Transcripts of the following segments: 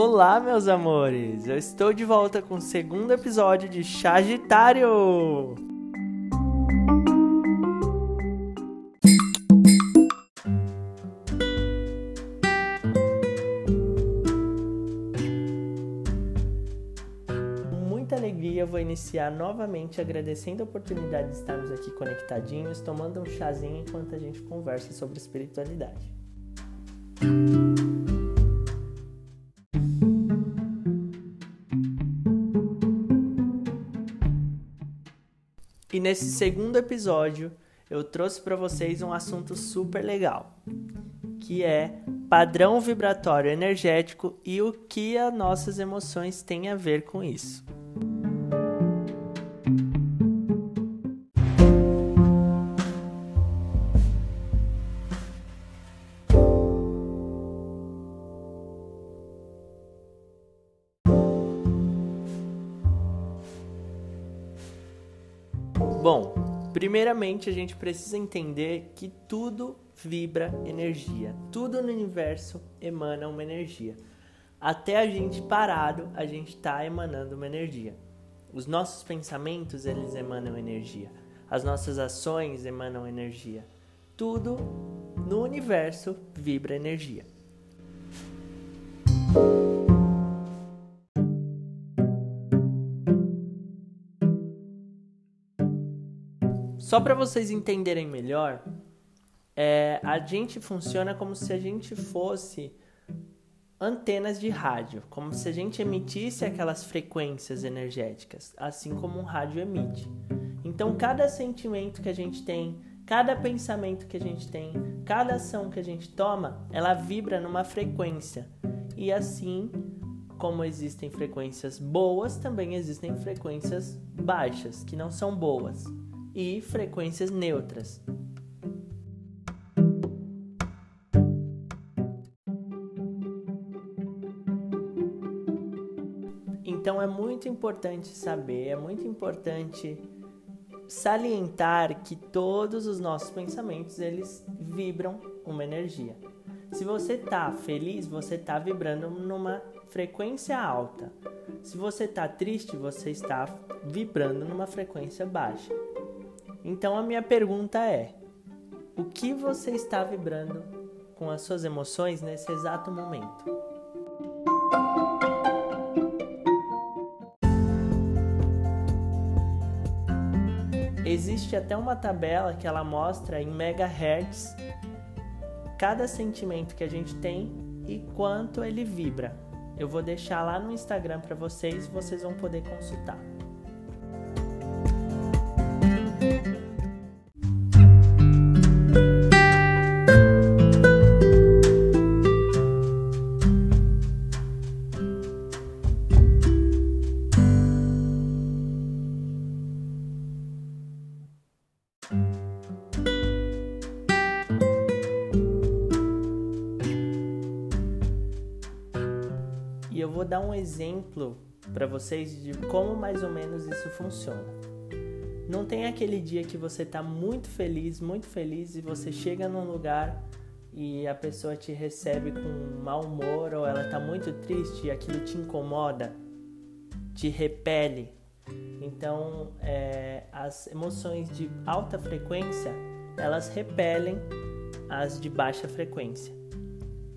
Olá, meus amores! Eu estou de volta com o segundo episódio de Sagitário! Alegria, vou iniciar novamente agradecendo a oportunidade de estarmos aqui conectadinhos, tomando um chazinho enquanto a gente conversa sobre espiritualidade. E nesse segundo episódio, eu trouxe para vocês um assunto super legal, que é padrão vibratório energético e o que as nossas emoções têm a ver com isso. Primeiramente a gente precisa entender que tudo vibra energia. Tudo no universo emana uma energia. Até a gente parado, a gente está emanando uma energia. Os nossos pensamentos, eles emanam energia. As nossas ações emanam energia. Tudo no universo vibra energia. Só para vocês entenderem melhor, é, a gente funciona como se a gente fosse antenas de rádio, como se a gente emitisse aquelas frequências energéticas, assim como um rádio emite. Então, cada sentimento que a gente tem, cada pensamento que a gente tem, cada ação que a gente toma, ela vibra numa frequência. E assim como existem frequências boas, também existem frequências baixas, que não são boas e frequências neutras. Então é muito importante saber, é muito importante salientar que todos os nossos pensamentos eles vibram uma energia. Se você está feliz, você está vibrando numa frequência alta. Se você está triste, você está vibrando numa frequência baixa. Então a minha pergunta é: o que você está vibrando com as suas emoções nesse exato momento? Existe até uma tabela que ela mostra em megahertz cada sentimento que a gente tem e quanto ele vibra. Eu vou deixar lá no Instagram para vocês, vocês vão poder consultar. Eu vou dar um exemplo para vocês de como mais ou menos isso funciona. Não tem aquele dia que você tá muito feliz, muito feliz e você chega num lugar e a pessoa te recebe com mau humor ou ela tá muito triste e aquilo te incomoda, te repele. Então, é, as emoções de alta frequência elas repelem as de baixa frequência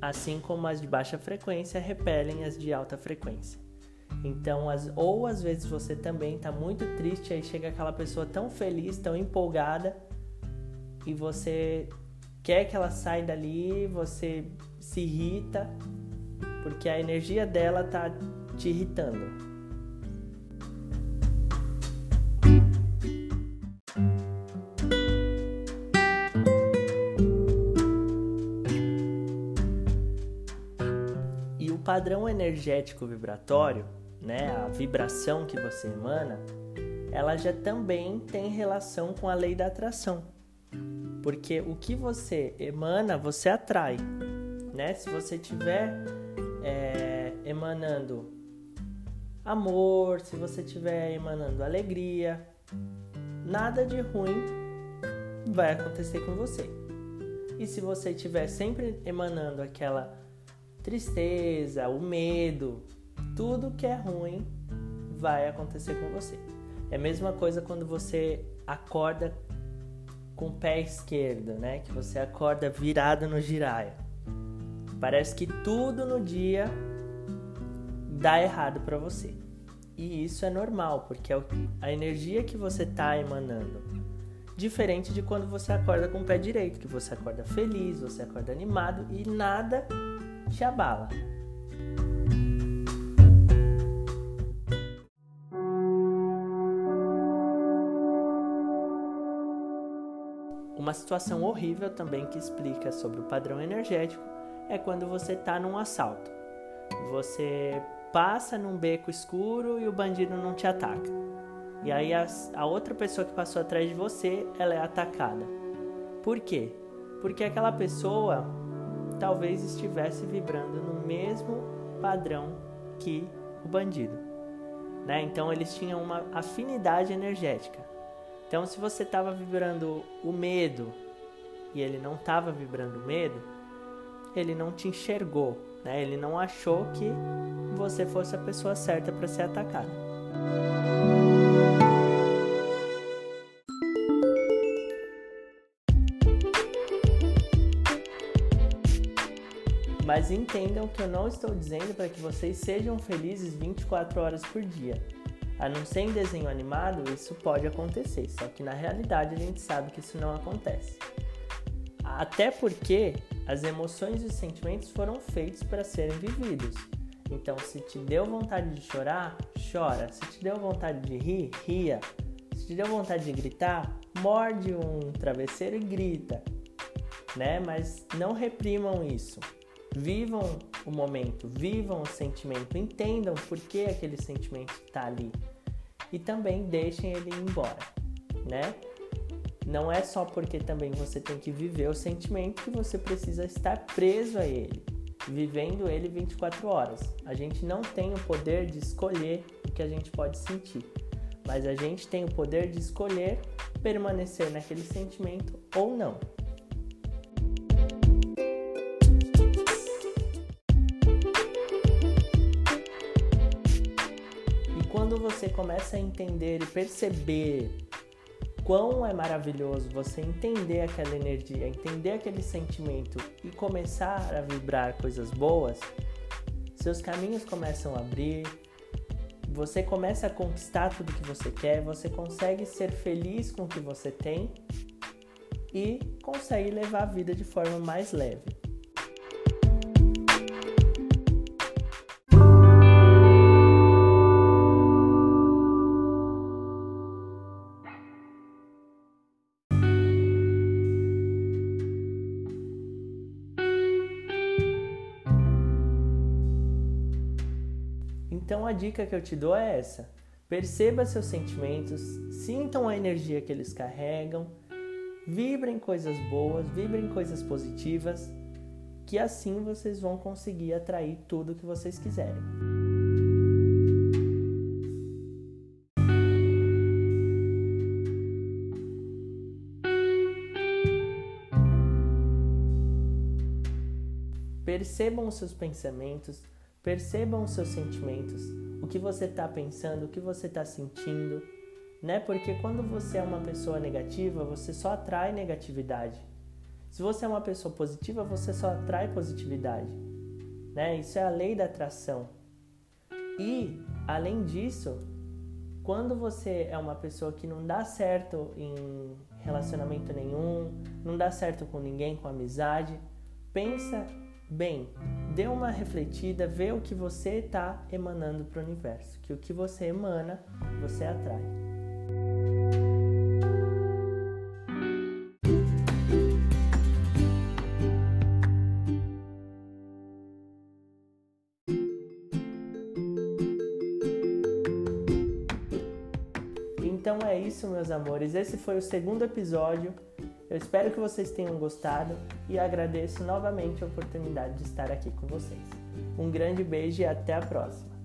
assim como as de baixa frequência repelem as de alta frequência. Então, as, ou às vezes você também está muito triste, aí chega aquela pessoa tão feliz, tão empolgada, e você quer que ela saia dali, você se irrita, porque a energia dela está te irritando. Padrão energético vibratório, né, a vibração que você emana, ela já também tem relação com a lei da atração. Porque o que você emana, você atrai. Né? Se você estiver é, emanando amor, se você estiver emanando alegria, nada de ruim vai acontecer com você. E se você estiver sempre emanando aquela tristeza, o medo, tudo que é ruim vai acontecer com você. É a mesma coisa quando você acorda com o pé esquerdo, né? Que você acorda virado no giraia. Parece que tudo no dia dá errado para você. E isso é normal, porque é a energia que você está emanando. Diferente de quando você acorda com o pé direito, que você acorda feliz, você acorda animado e nada te abala. Uma situação horrível também que explica sobre o padrão energético é quando você está num assalto. Você passa num beco escuro e o bandido não te ataca. E aí a, a outra pessoa que passou atrás de você, ela é atacada. Por quê? Porque aquela pessoa talvez estivesse vibrando no mesmo padrão que o bandido. Né? Então eles tinham uma afinidade energética. Então se você estava vibrando o medo e ele não estava vibrando o medo, ele não te enxergou, né? Ele não achou que você fosse a pessoa certa para ser atacada. Mas entendam que eu não estou dizendo para que vocês sejam felizes 24 horas por dia. A não ser em desenho animado, isso pode acontecer, só que na realidade a gente sabe que isso não acontece. Até porque as emoções e os sentimentos foram feitos para serem vividos. Então, se te deu vontade de chorar, chora. Se te deu vontade de rir, ria. Se te deu vontade de gritar, morde um travesseiro e grita, né? Mas não reprimam isso. Vivam o momento, vivam o sentimento, entendam por que aquele sentimento está ali e também deixem ele ir embora, né? Não é só porque também você tem que viver o sentimento que você precisa estar preso a ele, vivendo ele 24 horas. A gente não tem o poder de escolher o que a gente pode sentir, mas a gente tem o poder de escolher permanecer naquele sentimento ou não. Quando você começa a entender e perceber quão é maravilhoso você entender aquela energia, entender aquele sentimento e começar a vibrar coisas boas, seus caminhos começam a abrir, você começa a conquistar tudo que você quer, você consegue ser feliz com o que você tem e consegue levar a vida de forma mais leve. Então a dica que eu te dou é essa: perceba seus sentimentos, sintam a energia que eles carregam, vibrem coisas boas, vibrem coisas positivas, que assim vocês vão conseguir atrair tudo que vocês quiserem. Percebam os seus pensamentos, Percebam os seus sentimentos, o que você está pensando, o que você está sentindo, né? Porque quando você é uma pessoa negativa, você só atrai negatividade. Se você é uma pessoa positiva, você só atrai positividade, né? Isso é a lei da atração. E, além disso, quando você é uma pessoa que não dá certo em relacionamento nenhum, não dá certo com ninguém, com amizade, pensa bem, dê uma refletida, vê o que você está emanando para o universo, que o que você emana, você atrai. Então é isso, meus amores. Esse foi o segundo episódio eu espero que vocês tenham gostado e agradeço novamente a oportunidade de estar aqui com vocês. Um grande beijo e até a próxima!